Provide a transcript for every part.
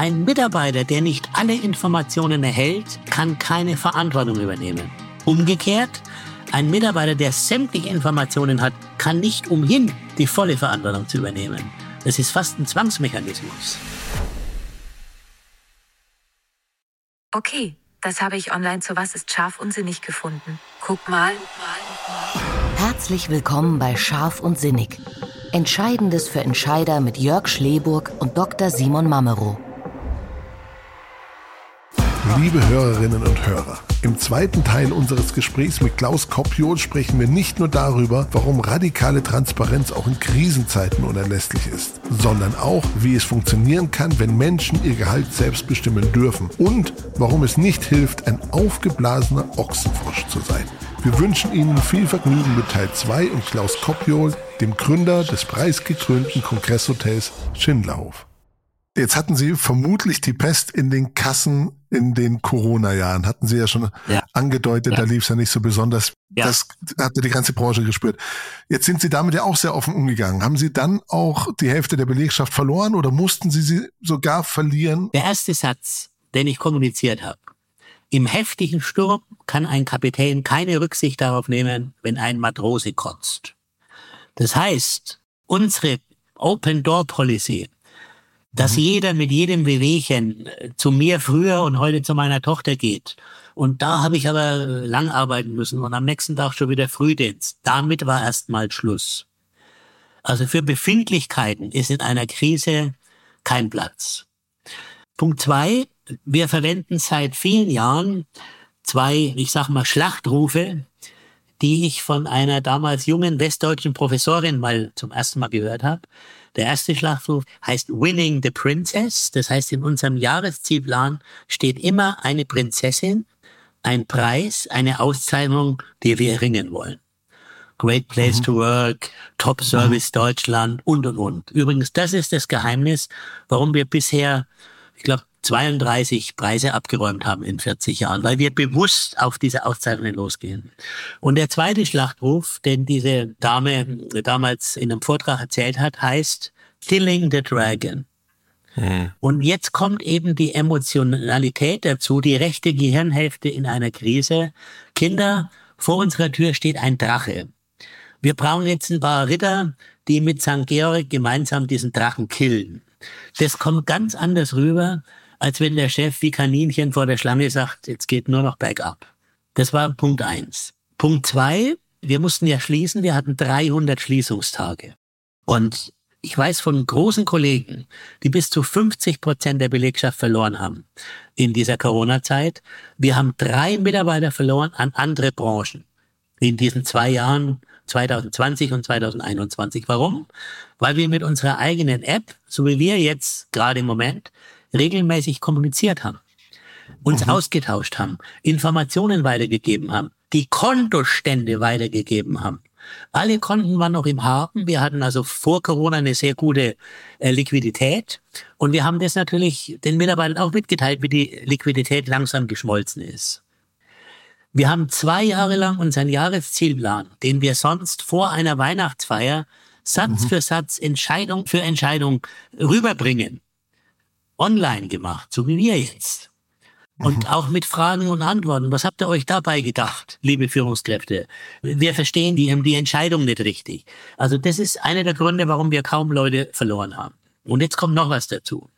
Ein Mitarbeiter, der nicht alle Informationen erhält, kann keine Verantwortung übernehmen. Umgekehrt, ein Mitarbeiter, der sämtliche Informationen hat, kann nicht umhin, die volle Verantwortung zu übernehmen. Das ist fast ein Zwangsmechanismus. Okay, das habe ich online zu Was ist scharf und sinnig gefunden. Guck mal. Herzlich willkommen bei Scharf und Sinnig. Entscheidendes für Entscheider mit Jörg Schleburg und Dr. Simon Mamero. Liebe Hörerinnen und Hörer, im zweiten Teil unseres Gesprächs mit Klaus Koppiol sprechen wir nicht nur darüber, warum radikale Transparenz auch in Krisenzeiten unerlässlich ist, sondern auch, wie es funktionieren kann, wenn Menschen ihr Gehalt selbst bestimmen dürfen und warum es nicht hilft, ein aufgeblasener Ochsenfrosch zu sein. Wir wünschen Ihnen viel Vergnügen mit Teil 2 und Klaus Koppiol, dem Gründer des preisgekrönten Kongresshotels Schindlerhof. Jetzt hatten Sie vermutlich die Pest in den Kassen in den Corona-Jahren. Hatten Sie ja schon ja. angedeutet, ja. da lief es ja nicht so besonders. Ja. Das hatte die ganze Branche gespürt. Jetzt sind Sie damit ja auch sehr offen umgegangen. Haben Sie dann auch die Hälfte der Belegschaft verloren oder mussten Sie sie sogar verlieren? Der erste Satz, den ich kommuniziert habe. Im heftigen Sturm kann ein Kapitän keine Rücksicht darauf nehmen, wenn ein Matrose kotzt. Das heißt, unsere Open Door Policy dass mhm. jeder mit jedem Wehwehchen äh, zu mir früher und heute zu meiner Tochter geht. Und da habe ich aber lang arbeiten müssen und am nächsten Tag schon wieder Frühdienst. Damit war erstmal Schluss. Also für Befindlichkeiten ist in einer Krise kein Platz. Punkt zwei, wir verwenden seit vielen Jahren zwei, ich sag mal, Schlachtrufe, die ich von einer damals jungen westdeutschen Professorin mal zum ersten Mal gehört habe. Der erste Schlachtruf heißt Winning the Princess. Das heißt, in unserem Jahreszielplan steht immer eine Prinzessin, ein Preis, eine Auszeichnung, die wir erringen wollen. Great Place mhm. to Work, Top Service mhm. Deutschland und, und, und. Übrigens, das ist das Geheimnis, warum wir bisher, ich glaube, 32 Preise abgeräumt haben in 40 Jahren, weil wir bewusst auf diese Auszeichnungen losgehen. Und der zweite Schlachtruf, den diese Dame damals in einem Vortrag erzählt hat, heißt Killing the Dragon. Hm. Und jetzt kommt eben die Emotionalität dazu, die rechte Gehirnhälfte in einer Krise. Kinder, vor unserer Tür steht ein Drache. Wir brauchen jetzt ein paar Ritter, die mit St. Georg gemeinsam diesen Drachen killen. Das kommt ganz anders rüber, als wenn der Chef wie Kaninchen vor der Schlange sagt, jetzt geht nur noch bergab. Das war Punkt eins. Punkt zwei, wir mussten ja schließen, wir hatten 300 Schließungstage. Und ich weiß von großen Kollegen, die bis zu 50 Prozent der Belegschaft verloren haben in dieser Corona-Zeit. Wir haben drei Mitarbeiter verloren an andere Branchen in diesen zwei Jahren 2020 und 2021. Warum? Weil wir mit unserer eigenen App, so wie wir jetzt gerade im Moment, regelmäßig kommuniziert haben, uns mhm. ausgetauscht haben, Informationen weitergegeben haben, die Kontostände weitergegeben haben. Alle Konten waren noch im Haken. Wir hatten also vor Corona eine sehr gute äh, Liquidität. Und wir haben das natürlich den Mitarbeitern auch mitgeteilt, wie die Liquidität langsam geschmolzen ist. Wir haben zwei Jahre lang unseren Jahreszielplan, den wir sonst vor einer Weihnachtsfeier Satz mhm. für Satz, Entscheidung für Entscheidung rüberbringen online gemacht, so wie wir jetzt. Und mhm. auch mit Fragen und Antworten. Was habt ihr euch dabei gedacht, liebe Führungskräfte? Wir verstehen die, die Entscheidung nicht richtig. Also das ist einer der Gründe, warum wir kaum Leute verloren haben. Und jetzt kommt noch was dazu.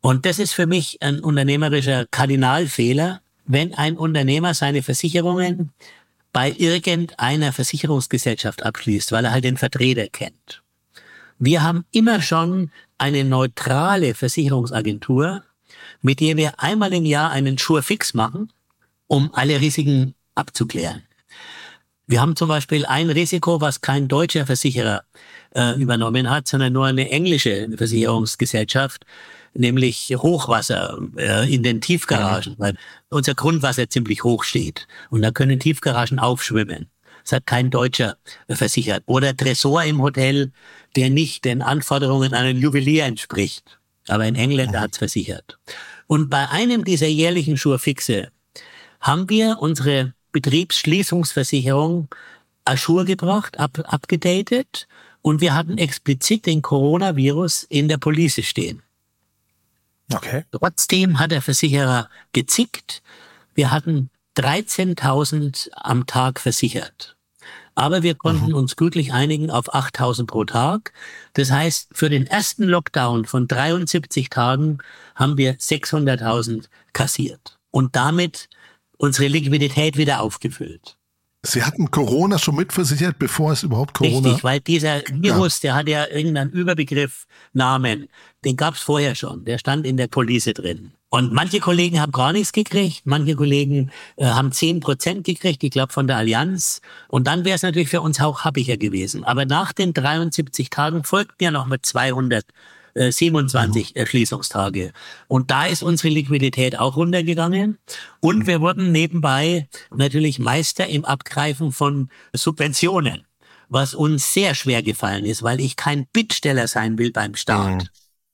Und das ist für mich ein unternehmerischer Kardinalfehler, wenn ein Unternehmer seine Versicherungen bei irgendeiner Versicherungsgesellschaft abschließt, weil er halt den Vertreter kennt. Wir haben immer schon eine neutrale Versicherungsagentur, mit der wir einmal im Jahr einen Sure-Fix machen, um alle Risiken abzuklären. Wir haben zum Beispiel ein Risiko, was kein deutscher Versicherer äh, übernommen hat, sondern nur eine englische Versicherungsgesellschaft, nämlich Hochwasser äh, in den Tiefgaragen, weil unser Grundwasser ziemlich hoch steht. Und da können Tiefgaragen aufschwimmen. Das hat kein Deutscher versichert. Oder Tresor im Hotel, der nicht den Anforderungen an einen Juwelier entspricht. Aber ein Engländer hat es versichert. Und bei einem dieser jährlichen Schurfixe haben wir unsere Betriebsschließungsversicherung Aschur gebracht, ab, abgedatet und wir hatten explizit den Coronavirus in der Police stehen. Okay. Trotzdem hat der Versicherer gezickt. Wir hatten 13.000 am Tag versichert. Aber wir konnten uns glücklich einigen auf 8.000 pro Tag. Das heißt, für den ersten Lockdown von 73 Tagen haben wir 600.000 kassiert und damit unsere Liquidität wieder aufgefüllt. Sie hatten Corona schon mitversichert, bevor es überhaupt Corona... Richtig, weil dieser Virus, der hat ja irgendeinen Überbegriff, Namen, den gab es vorher schon, der stand in der Police drin. Und manche Kollegen haben gar nichts gekriegt, manche Kollegen äh, haben zehn Prozent gekriegt, ich glaube von der Allianz. Und dann wäre es natürlich für uns auch happiger gewesen. Aber nach den 73 Tagen folgten ja noch mit 200 27 mhm. Schließungstage. Und da ist unsere Liquidität auch runtergegangen. Und wir wurden nebenbei natürlich Meister im Abgreifen von Subventionen, was uns sehr schwer gefallen ist, weil ich kein Bittsteller sein will beim Staat. Mhm.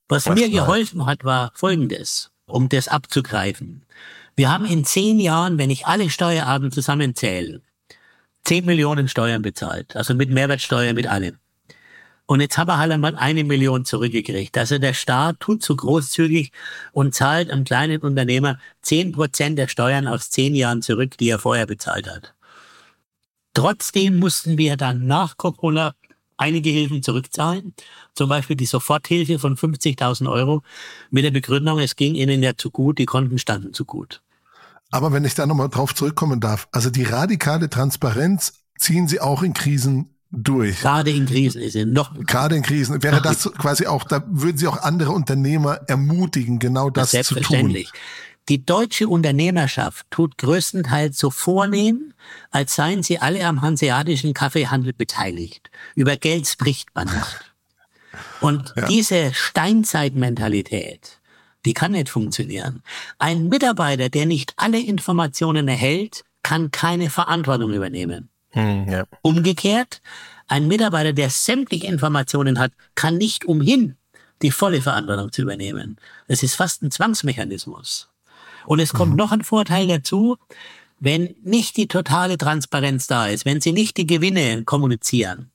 Was mir geholfen hat, war Folgendes, um das abzugreifen. Wir haben in zehn Jahren, wenn ich alle Steuerarten zusammenzähle, zehn Millionen Steuern bezahlt, also mit Mehrwertsteuer, mit allem. Und jetzt haben wir halt einmal eine Million zurückgekriegt. Also der Staat tut zu großzügig und zahlt einem kleinen Unternehmer zehn Prozent der Steuern aus zehn Jahren zurück, die er vorher bezahlt hat. Trotzdem mussten wir dann nach Corona einige Hilfen zurückzahlen. Zum Beispiel die Soforthilfe von 50.000 Euro mit der Begründung, es ging ihnen ja zu gut, die Konten standen zu gut. Aber wenn ich da nochmal drauf zurückkommen darf, also die radikale Transparenz ziehen Sie auch in Krisen durch. Gerade in Krisen ist es noch. Gerade in Krisen. Wäre das quasi auch, da würden Sie auch andere Unternehmer ermutigen, genau das, das zu tun. Die deutsche Unternehmerschaft tut größtenteils so vornehm, als seien sie alle am hanseatischen Kaffeehandel beteiligt. Über Geld spricht man nicht. Und ja. diese Steinzeitmentalität, die kann nicht funktionieren. Ein Mitarbeiter, der nicht alle Informationen erhält, kann keine Verantwortung übernehmen. Hm, ja. Umgekehrt, ein Mitarbeiter, der sämtliche Informationen hat, kann nicht umhin, die volle Verantwortung zu übernehmen. Es ist fast ein Zwangsmechanismus. Und es kommt mhm. noch ein Vorteil dazu, wenn nicht die totale Transparenz da ist, wenn sie nicht die Gewinne kommunizieren,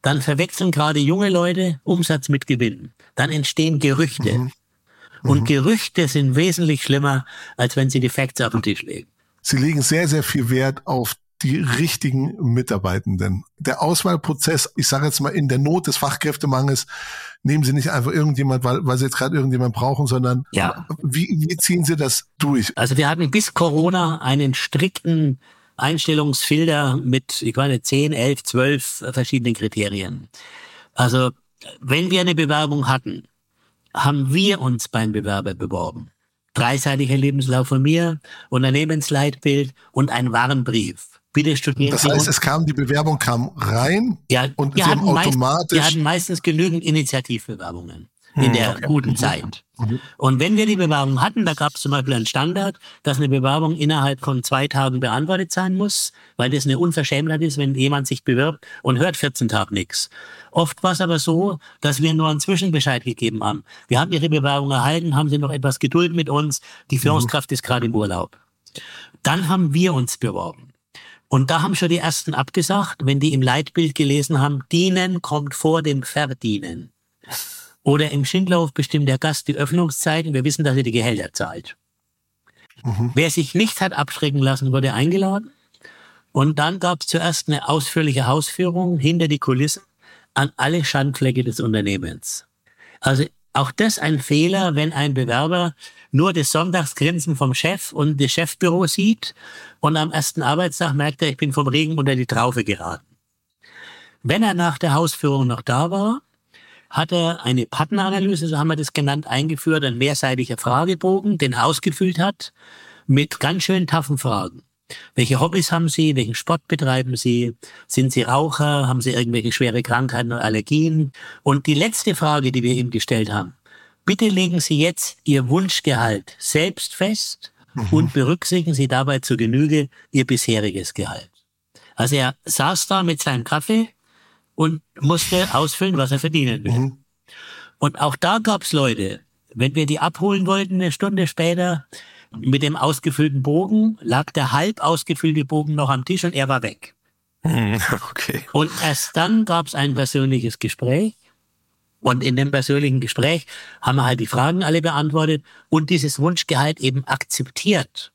dann verwechseln gerade junge Leute Umsatz mit Gewinn. Dann entstehen Gerüchte. Mhm. Und mhm. Gerüchte sind wesentlich schlimmer, als wenn sie die Facts auf den Tisch legen. Sie legen sehr, sehr viel Wert auf die richtigen Mitarbeitenden. Der Auswahlprozess, ich sage jetzt mal in der Not des Fachkräftemangels, nehmen Sie nicht einfach irgendjemand, weil, weil Sie jetzt gerade irgendjemand brauchen, sondern ja. wie, wie ziehen Sie das durch? Also wir hatten bis Corona einen strikten Einstellungsfilter mit, ich meine, 10, 11, 12 verschiedenen Kriterien. Also wenn wir eine Bewerbung hatten, haben wir uns beim Bewerber beworben. Dreiseitiger Lebenslauf von mir, Unternehmensleitbild und ein Warnbrief. Bitte studieren das heißt, es kam, die Bewerbung kam rein ja, und wir hatten automatisch. Meist, wir hatten meistens genügend Initiativbewerbungen in hm, der okay. guten mhm. Zeit. Mhm. Und wenn wir die Bewerbung hatten, da gab es zum Beispiel einen Standard, dass eine Bewerbung innerhalb von zwei Tagen beantwortet sein muss, weil das eine Unverschämtheit ist, wenn jemand sich bewirbt und hört 14 Tage nichts. Oft war es aber so, dass wir nur einen Zwischenbescheid gegeben haben. Wir haben Ihre Bewerbung erhalten, haben Sie noch etwas Geduld mit uns, die Führungskraft mhm. ist gerade im Urlaub. Dann haben wir uns beworben. Und da haben schon die ersten abgesagt, wenn die im Leitbild gelesen haben, dienen kommt vor dem Verdienen. Oder im Schindlerhof bestimmt der Gast die Öffnungszeiten, wir wissen, dass er die Gehälter zahlt. Mhm. Wer sich nicht hat abschrecken lassen, wurde eingeladen. Und dann gab es zuerst eine ausführliche Hausführung hinter die Kulissen an alle Schandflecke des Unternehmens. Also auch das ein Fehler, wenn ein Bewerber nur das Sonntagsgrinsen vom Chef und das Chefbüro sieht und am ersten Arbeitstag merkt er, ich bin vom Regen unter die Traufe geraten. Wenn er nach der Hausführung noch da war, hat er eine Partneranalyse, so haben wir das genannt, eingeführt, ein mehrseitiger Fragebogen, den er ausgefüllt hat, mit ganz schön taffen Fragen. Welche Hobbys haben Sie? Welchen Sport betreiben Sie? Sind Sie Raucher? Haben Sie irgendwelche schwere Krankheiten oder Allergien? Und die letzte Frage, die wir ihm gestellt haben. Bitte legen Sie jetzt Ihr Wunschgehalt selbst fest mhm. und berücksichtigen Sie dabei zur Genüge Ihr bisheriges Gehalt. Also er saß da mit seinem Kaffee und musste ausfüllen, was er verdienen will. Mhm. Und auch da gab's Leute, wenn wir die abholen wollten, eine Stunde später, mit dem ausgefüllten Bogen lag der halb ausgefüllte Bogen noch am Tisch und er war weg. Hm, okay. Und erst dann gab es ein persönliches Gespräch Und in dem persönlichen Gespräch haben wir halt die Fragen alle beantwortet und dieses Wunschgehalt eben akzeptiert.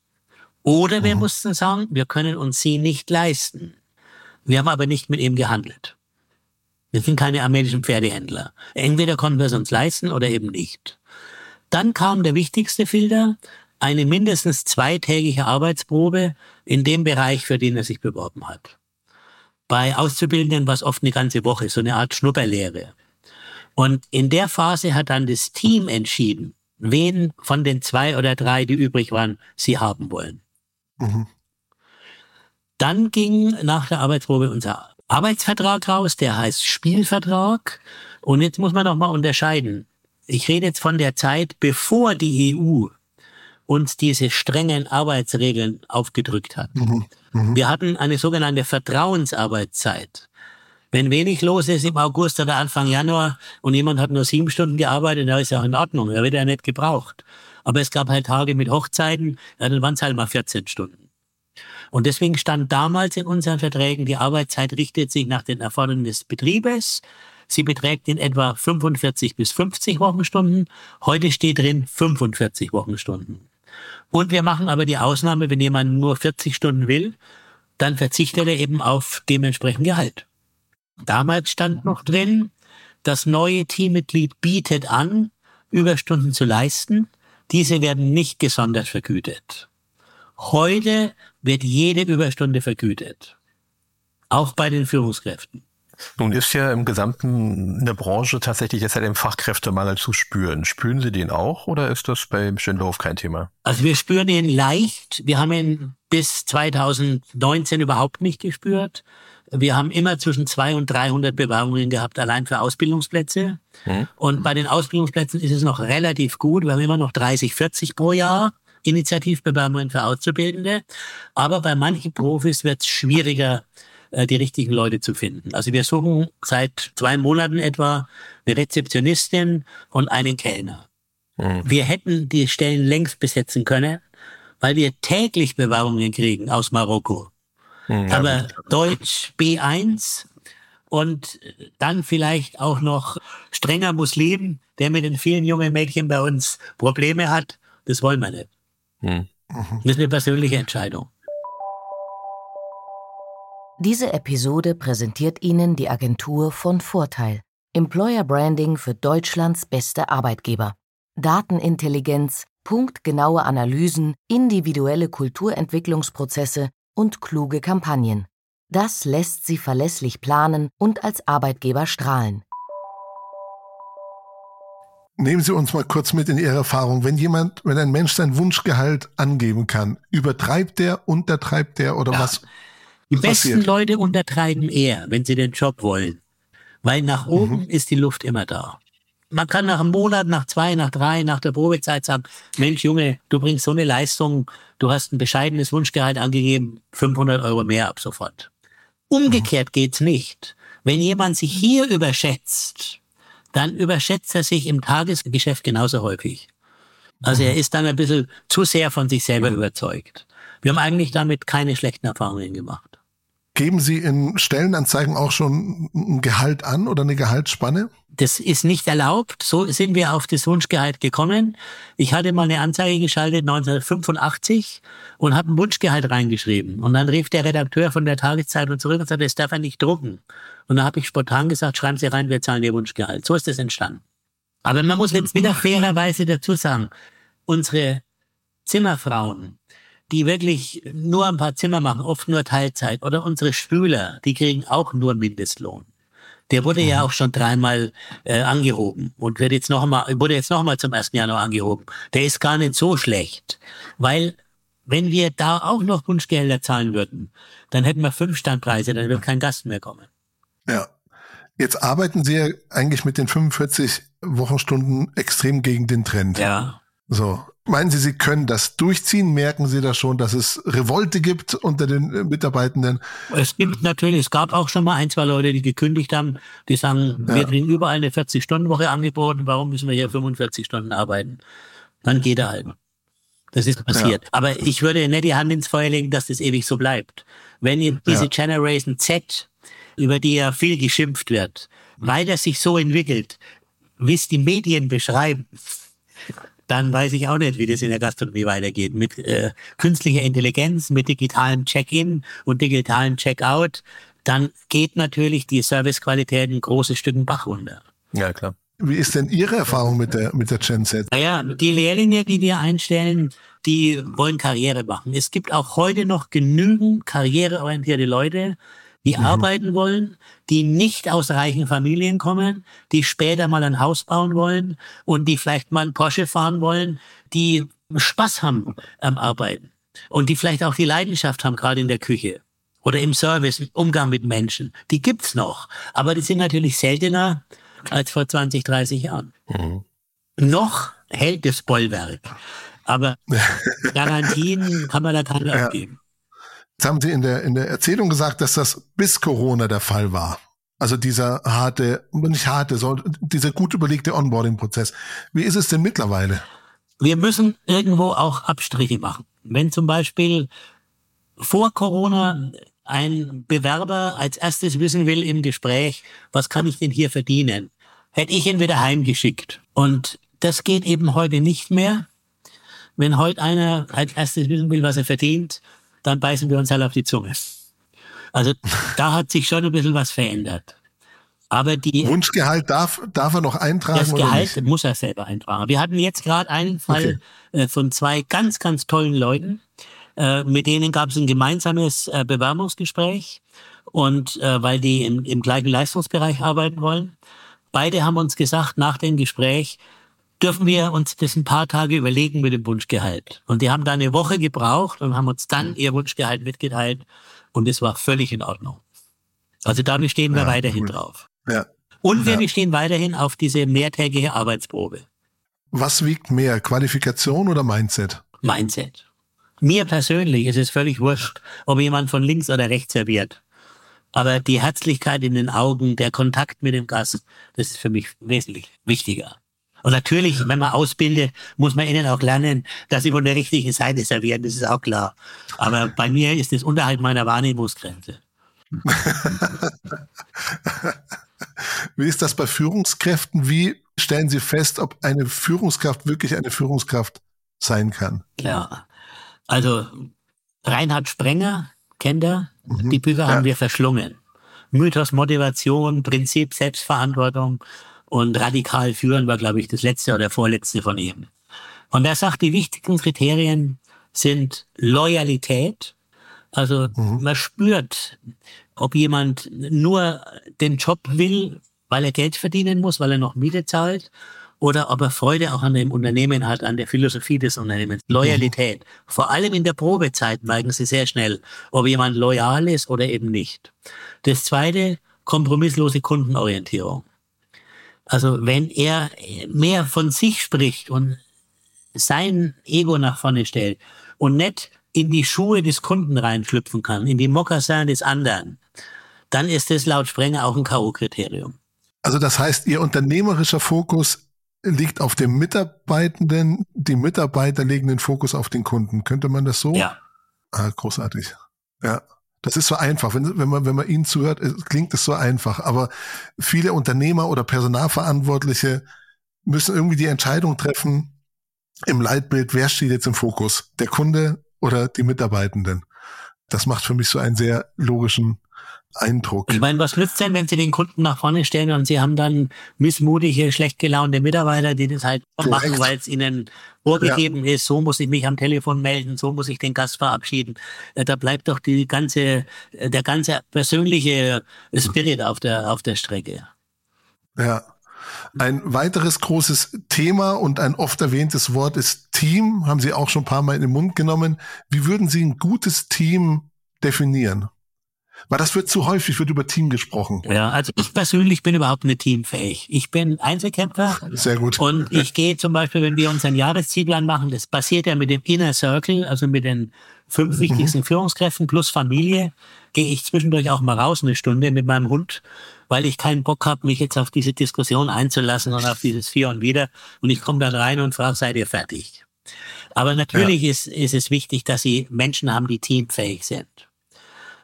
Oder wir mhm. mussten sagen, wir können uns sie nicht leisten. Wir haben aber nicht mit ihm gehandelt. Wir sind keine armenischen Pferdehändler. Entweder konnten wir es uns leisten oder eben nicht. Dann kam der wichtigste Filter, eine mindestens zweitägige Arbeitsprobe in dem Bereich, für den er sich beworben hat. Bei Auszubildenden war es oft eine ganze Woche, so eine Art Schnupperlehre. Und in der Phase hat dann das Team entschieden, wen von den zwei oder drei, die übrig waren, sie haben wollen. Mhm. Dann ging nach der Arbeitsprobe unser Arbeitsvertrag raus, der heißt Spielvertrag. Und jetzt muss man noch mal unterscheiden. Ich rede jetzt von der Zeit, bevor die EU uns diese strengen Arbeitsregeln aufgedrückt hat. Mhm. Mhm. Wir hatten eine sogenannte Vertrauensarbeitszeit. Wenn wenig los ist im August oder Anfang Januar und jemand hat nur sieben Stunden gearbeitet, dann ist ja auch in Ordnung, er wird ja nicht gebraucht. Aber es gab halt Tage mit Hochzeiten, ja, dann waren es halt mal 14 Stunden. Und deswegen stand damals in unseren Verträgen, die Arbeitszeit richtet sich nach den Erfordernissen des Betriebes. Sie beträgt in etwa 45 bis 50 Wochenstunden. Heute steht drin 45 Wochenstunden. Und wir machen aber die Ausnahme, wenn jemand nur 40 Stunden will, dann verzichtet er eben auf dementsprechend Gehalt. Damals stand noch drin, das neue Teammitglied bietet an, Überstunden zu leisten. Diese werden nicht gesondert vergütet. Heute wird jede Überstunde vergütet. Auch bei den Führungskräften. Nun ist ja im gesamten in der Branche tatsächlich jetzt ja den Fachkräftemangel zu spüren. Spüren Sie den auch oder ist das bei Schindlerhof kein Thema? Also wir spüren ihn leicht. Wir haben ihn bis 2019 überhaupt nicht gespürt. Wir haben immer zwischen 200 und 300 Bewerbungen gehabt, allein für Ausbildungsplätze. Hm. Und bei den Ausbildungsplätzen ist es noch relativ gut. Wir haben immer noch 30, 40 pro Jahr. Initiativbewerbungen für Auszubildende. Aber bei manchen Profis wird es schwieriger, äh, die richtigen Leute zu finden. Also wir suchen seit zwei Monaten etwa eine Rezeptionistin und einen Kellner. Mhm. Wir hätten die Stellen längst besetzen können, weil wir täglich Bewerbungen kriegen aus Marokko. Mhm, Aber Deutsch B1 und dann vielleicht auch noch strenger Muslim, der mit den vielen jungen Mädchen bei uns Probleme hat, das wollen wir nicht. Mhm. Das ist eine persönliche Entscheidung. Diese Episode präsentiert Ihnen die Agentur von Vorteil. Employer Branding für Deutschlands beste Arbeitgeber. Datenintelligenz, punktgenaue Analysen, individuelle Kulturentwicklungsprozesse und kluge Kampagnen. Das lässt Sie verlässlich planen und als Arbeitgeber strahlen. Nehmen Sie uns mal kurz mit in Ihre Erfahrung. Wenn jemand, wenn ein Mensch sein Wunschgehalt angeben kann, übertreibt der, untertreibt der oder ja. was? Die besten passiert? Leute untertreiben eher, wenn sie den Job wollen. Weil nach oben mhm. ist die Luft immer da. Man kann nach einem Monat, nach zwei, nach drei, nach der Probezeit sagen, Mensch, Junge, du bringst so eine Leistung, du hast ein bescheidenes Wunschgehalt angegeben, 500 Euro mehr ab sofort. Umgekehrt mhm. geht's nicht. Wenn jemand sich hier überschätzt, dann überschätzt er sich im Tagesgeschäft genauso häufig. Also er mhm. ist dann ein bisschen zu sehr von sich selber überzeugt. Wir haben eigentlich damit keine schlechten Erfahrungen gemacht. Geben Sie in Stellenanzeigen auch schon ein Gehalt an oder eine Gehaltsspanne? Das ist nicht erlaubt. So sind wir auf das Wunschgehalt gekommen. Ich hatte mal eine Anzeige geschaltet 1985 und habe ein Wunschgehalt reingeschrieben. Und dann rief der Redakteur von der Tageszeitung zurück und sagte, das darf er nicht drucken. Und dann habe ich spontan gesagt, schreiben Sie rein, wir zahlen Ihr Wunschgehalt. So ist das entstanden. Aber man muss jetzt wieder fairerweise dazu sagen, unsere Zimmerfrauen, die wirklich nur ein paar Zimmer machen, oft nur Teilzeit. Oder unsere Spüler, die kriegen auch nur Mindestlohn. Der wurde ja mhm. auch schon dreimal äh, angehoben und wird jetzt noch mal, wurde jetzt noch mal zum 1. Januar angehoben. Der ist gar nicht so schlecht, weil wenn wir da auch noch Wunschgelder zahlen würden, dann hätten wir fünf Standpreise, dann wird kein Gast mehr kommen. Ja. Jetzt arbeiten Sie ja eigentlich mit den 45 Wochenstunden extrem gegen den Trend. Ja. So. Meinen Sie, Sie können das durchziehen? Merken Sie da schon, dass es Revolte gibt unter den äh, Mitarbeitenden? Es gibt natürlich, es gab auch schon mal ein, zwei Leute, die gekündigt haben, die sagen, ja. wir kriegen überall eine 40-Stunden-Woche angeboten, warum müssen wir hier 45 Stunden arbeiten? Dann geht er halt. Das ist passiert. Ja. Aber ich würde nicht die Hand ins Feuer legen, dass das ewig so bleibt. Wenn ihr diese ja. Generation Z, über die ja viel geschimpft wird, weiter sich so entwickelt, wie es die Medien beschreiben, dann weiß ich auch nicht, wie das in der Gastronomie weitergeht. Mit äh, künstlicher Intelligenz, mit digitalem Check-in und digitalem Check-out, dann geht natürlich die Servicequalität ein großes Stück Bach runter. Ja, klar. Wie ist denn Ihre Erfahrung mit der, mit der Gen Z? Naja, die Lehrlinge, die wir einstellen, die wollen Karriere machen. Es gibt auch heute noch genügend karriereorientierte Leute, die mhm. arbeiten wollen, die nicht aus reichen Familien kommen, die später mal ein Haus bauen wollen und die vielleicht mal einen Porsche fahren wollen, die Spaß haben am Arbeiten und die vielleicht auch die Leidenschaft haben, gerade in der Küche oder im Service, im Umgang mit Menschen. Die gibt's noch, aber die sind natürlich seltener als vor 20, 30 Jahren. Mhm. Noch hält das Bollwerk. Aber Garantien kann man da keine ja. abgeben. Jetzt haben Sie in der, in der Erzählung gesagt, dass das bis Corona der Fall war. Also dieser harte, nicht harte, sondern dieser gut überlegte Onboarding-Prozess. Wie ist es denn mittlerweile? Wir müssen irgendwo auch Abstriche machen. Wenn zum Beispiel vor Corona ein Bewerber als erstes wissen will im Gespräch, was kann ich denn hier verdienen, hätte ich ihn wieder heimgeschickt. Und das geht eben heute nicht mehr. Wenn heute einer als erstes wissen will, was er verdient, dann beißen wir uns halt auf die Zunge. Also da hat sich schon ein bisschen was verändert. Aber die Wunschgehalt darf, darf er noch eintragen? Das Gehalt muss er selber eintragen. Wir hatten jetzt gerade einen Fall okay. Äh, von zwei ganz, ganz tollen Leuten. Äh, mit denen gab es ein gemeinsames äh, Bewerbungsgespräch und weil die im, im gleichen Leistungsbereich arbeiten wollen. Beide haben uns gesagt nach dem Gespräch, dürfen wir uns das ein paar Tage überlegen mit dem Wunschgehalt. Und die haben da eine Woche gebraucht und haben uns dann ihr Wunschgehalt mitgeteilt und es war völlig in Ordnung. Also da bestehen wir ja, weiterhin cool. drauf. Ja. Und wir ja. bestehen weiterhin auf diese mehrtägige Arbeitsprobe. Was wiegt mehr, Qualifikation oder Mindset? Mindset. Mir persönlich ist es völlig wurscht, ob jemand von links oder rechts serviert. Aber die Herzlichkeit in den Augen, der Kontakt mit dem Gast, das ist für mich wesentlich wichtiger. Und natürlich, wenn man ausbildet, muss man ihnen auch lernen, dass sie von der richtigen Seite servieren. Das ist auch klar. Aber bei mir ist es unterhalb meiner Wahrnehmungsgrenze. Wie ist das bei Führungskräften? Wie stellen Sie fest, ob eine Führungskraft wirklich eine Führungskraft sein kann? Ja, also Reinhard Sprenger, kennt er? Mhm. Die Bücher ja. haben wir verschlungen. Mythos Motivation, Prinzip Selbstverantwortung und radikal führen war, glaube ich, das letzte oder vorletzte von ihm. Und er sagt, die wichtigsten Kriterien sind Loyalität. Also mhm. man spürt, ob jemand nur den Job will, weil er Geld verdienen muss, weil er noch Miete zahlt, oder ob er Freude auch an dem Unternehmen hat, an der Philosophie des Unternehmens. Loyalität. Mhm. Vor allem in der Probezeit merken Sie sehr schnell, ob jemand loyal ist oder eben nicht. Das zweite, kompromisslose Kundenorientierung. Also wenn er mehr von sich spricht und sein Ego nach vorne stellt und nicht in die Schuhe des Kunden reinschlüpfen kann, in die Mokassin des anderen, dann ist das laut Sprenger auch ein K.O.-Kriterium. Also das heißt, Ihr unternehmerischer Fokus liegt auf dem Mitarbeitenden, die Mitarbeiter legen den Fokus auf den Kunden. Könnte man das so? Ja. Ah, großartig. Ja. Das ist so einfach. Wenn, wenn, man, wenn man Ihnen zuhört, klingt es so einfach. Aber viele Unternehmer oder Personalverantwortliche müssen irgendwie die Entscheidung treffen im Leitbild, wer steht jetzt im Fokus? Der Kunde oder die Mitarbeitenden? Das macht für mich so einen sehr logischen Eindruck. Ich meine, was nützt denn, wenn Sie den Kunden nach vorne stellen und Sie haben dann missmutige, schlecht gelaunte Mitarbeiter, die das halt Korrekt. machen, weil es ihnen vorgegeben ja. ist, so muss ich mich am Telefon melden, so muss ich den Gast verabschieden. Äh, da bleibt doch die ganze, äh, der ganze persönliche Spirit auf der, auf der Strecke. Ja. Ein weiteres großes Thema und ein oft erwähntes Wort ist Team. Haben Sie auch schon ein paar Mal in den Mund genommen. Wie würden Sie ein gutes Team definieren? Weil das wird zu häufig, wird über Team gesprochen. Ja, also ich persönlich bin überhaupt nicht teamfähig. Ich bin Einzelkämpfer. Sehr gut. Und ich gehe zum Beispiel, wenn wir unseren Jahreszielplan machen, das passiert ja mit dem Inner Circle, also mit den fünf wichtigsten mhm. Führungskräften plus Familie, gehe ich zwischendurch auch mal raus eine Stunde mit meinem Hund, weil ich keinen Bock habe, mich jetzt auf diese Diskussion einzulassen und auf dieses Vier und Wieder. Und ich komme dann rein und frage, seid ihr fertig? Aber natürlich ja. ist, ist es wichtig, dass sie Menschen haben, die teamfähig sind.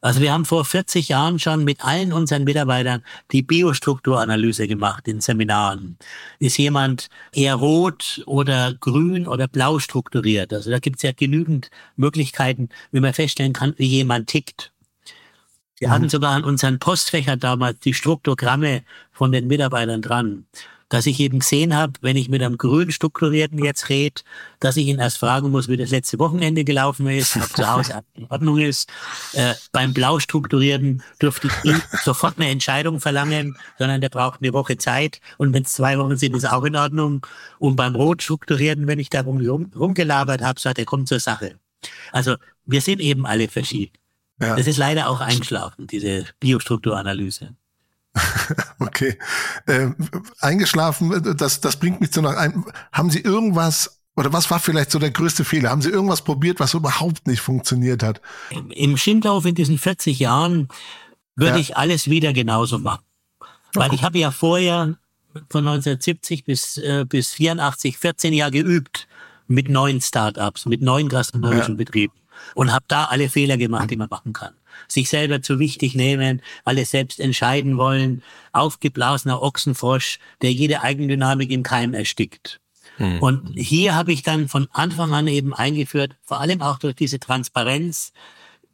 Also wir haben vor 40 Jahren schon mit allen unseren Mitarbeitern die Biostrukturanalyse gemacht in Seminaren. Ist jemand eher rot oder grün oder blau strukturiert? Also da gibt es ja genügend Möglichkeiten, wie man feststellen kann, wie jemand tickt. Wir mhm. hatten sogar an unseren Postfächern damals die Struktogramme von den Mitarbeitern dran dass ich eben gesehen habe, wenn ich mit einem grün strukturierten jetzt rede, dass ich ihn erst fragen muss, wie das letzte Wochenende gelaufen ist, ob zu Hause in Ordnung ist. Äh, beim blau strukturierten dürfte ich nie sofort eine Entscheidung verlangen, sondern der braucht eine Woche Zeit und wenn es zwei Wochen sind, ist auch in Ordnung. Und beim rot strukturierten, wenn ich da rum, rumgelabert habe, sagt er, kommt zur Sache. Also wir sind eben alle verschieden. Ja. Das ist leider auch eingeschlafen, diese Biostrukturanalyse. okay. Äh, eingeschlafen, das, das bringt mich zu noch einem. Haben Sie irgendwas, oder was war vielleicht so der größte Fehler? Haben Sie irgendwas probiert, was überhaupt nicht funktioniert hat? Im Schindlauf in diesen 40 Jahren würde ja. ich alles wieder genauso machen. Weil ich habe ja vorher von 1970 bis, äh, bis 84, 14 Jahre geübt mit neuen Startups, mit neuen gastronomischen ja. Betrieben und habe da alle Fehler gemacht, die man machen kann sich selber zu wichtig nehmen, alles selbst entscheiden wollen, aufgeblasener Ochsenfrosch, der jede Eigendynamik im Keim erstickt. Hm. Und hier habe ich dann von Anfang an eben eingeführt, vor allem auch durch diese Transparenz,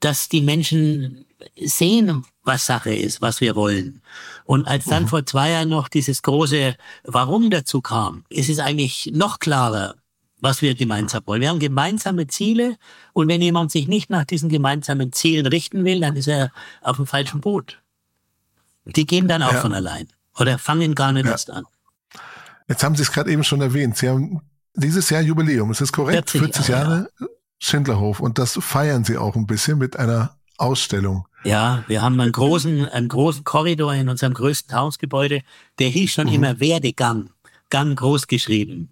dass die Menschen sehen, was Sache ist, was wir wollen. Und als dann mhm. vor zwei Jahren noch dieses große Warum dazu kam, ist es eigentlich noch klarer, was wir gemeinsam wollen. Wir haben gemeinsame Ziele und wenn jemand sich nicht nach diesen gemeinsamen Zielen richten will, dann ist er auf dem falschen Boot. Die gehen dann auch ja. von allein oder fangen gar nicht ja. erst an. Jetzt haben Sie es gerade eben schon erwähnt. Sie haben dieses Jahr Jubiläum, ist das korrekt? 40, 40 Jahre ja. Schindlerhof und das feiern Sie auch ein bisschen mit einer Ausstellung. Ja, wir haben einen großen, einen großen Korridor in unserem größten Hausgebäude, der hieß schon mhm. immer Werdegang, Gang groß geschrieben.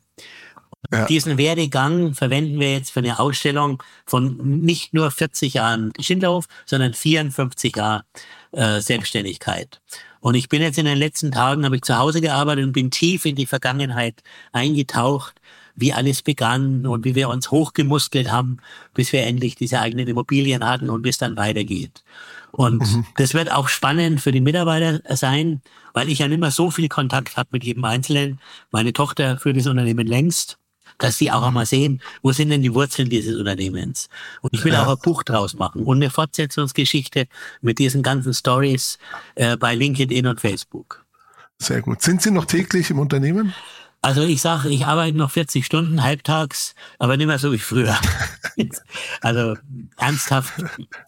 Ja. Diesen Werdegang verwenden wir jetzt für eine Ausstellung von nicht nur 40 Jahren Schindlerhof, sondern 54 Jahren äh, Selbstständigkeit. Und ich bin jetzt in den letzten Tagen, habe ich zu Hause gearbeitet und bin tief in die Vergangenheit eingetaucht, wie alles begann und wie wir uns hochgemuskelt haben, bis wir endlich diese eigenen Immobilien hatten und wie es dann weitergeht. Und mhm. das wird auch spannend für die Mitarbeiter sein, weil ich ja nicht mehr so viel Kontakt habe mit jedem Einzelnen. Meine Tochter führt das Unternehmen längst dass sie auch einmal sehen, wo sind denn die Wurzeln dieses Unternehmens. Und ich will auch ein Buch draus machen und eine Fortsetzungsgeschichte mit diesen ganzen Stories äh, bei LinkedIn und Facebook. Sehr gut. Sind Sie noch täglich im Unternehmen? Also ich sage, ich arbeite noch 40 Stunden halbtags, aber nicht mehr so wie früher. also ernsthaft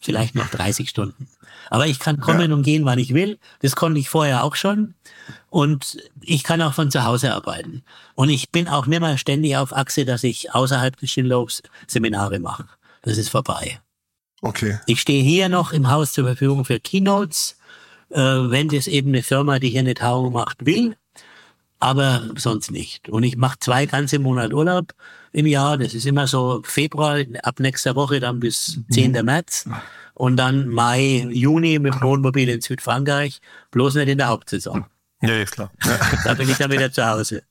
vielleicht noch 30 Stunden. Aber ich kann kommen ja. und gehen, wann ich will. Das konnte ich vorher auch schon. Und ich kann auch von zu Hause arbeiten. Und ich bin auch nicht mehr ständig auf Achse, dass ich außerhalb des Schindlofs Seminare mache. Das ist vorbei. Okay. Ich stehe hier noch im Haus zur Verfügung für Keynotes, äh, wenn das eben eine Firma, die hier eine Tauung macht, will aber sonst nicht. Und ich mache zwei ganze Monate Urlaub im Jahr. Das ist immer so Februar, ab nächster Woche dann bis 10. Mhm. März. Und dann Mai, Juni mit dem Wohnmobil in Südfrankreich, bloß nicht in der Hauptsaison. Ja, ist klar. da bin ich dann wieder zu Hause.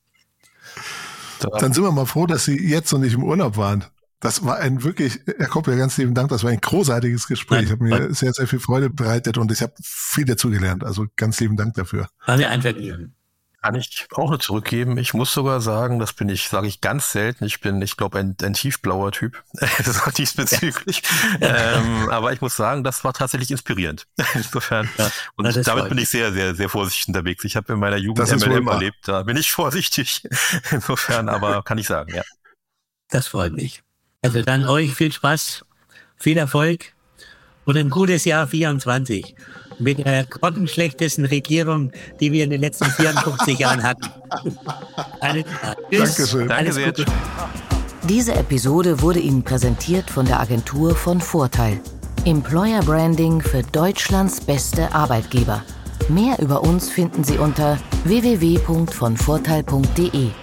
Dann sind wir mal froh, dass Sie jetzt noch nicht im Urlaub waren. Das war ein wirklich, Herr Koppel, ganz lieben Dank. Das war ein großartiges Gespräch. Ich habe mir sehr, sehr viel Freude bereitet und ich habe viel dazugelernt. Also ganz lieben Dank dafür. War mir ein Vergnügen. Kann ich auch nur zurückgeben. Ich muss sogar sagen, das bin ich, sage ich ganz selten. Ich bin, ich glaube, ein, ein tiefblauer Typ diesbezüglich. Ja. ähm, aber ich muss sagen, das war tatsächlich inspirierend. Insofern. Ja, und damit bin ich sehr, sehr, sehr vorsichtig unterwegs. Ich habe in meiner Jugend MLM erlebt. Da bin ich vorsichtig. Insofern, aber kann ich sagen, ja. Das freut mich. Also dann euch viel Spaß, viel Erfolg und ein gutes Jahr 24 mit der grottenschlechtesten Regierung, die wir in den letzten 54 Jahren hatten. Eine, tschüss, Dankeschön. Danke sehr. Diese Episode wurde Ihnen präsentiert von der Agentur von Vorteil. Employer Branding für Deutschlands beste Arbeitgeber. Mehr über uns finden Sie unter www.vonvorteil.de.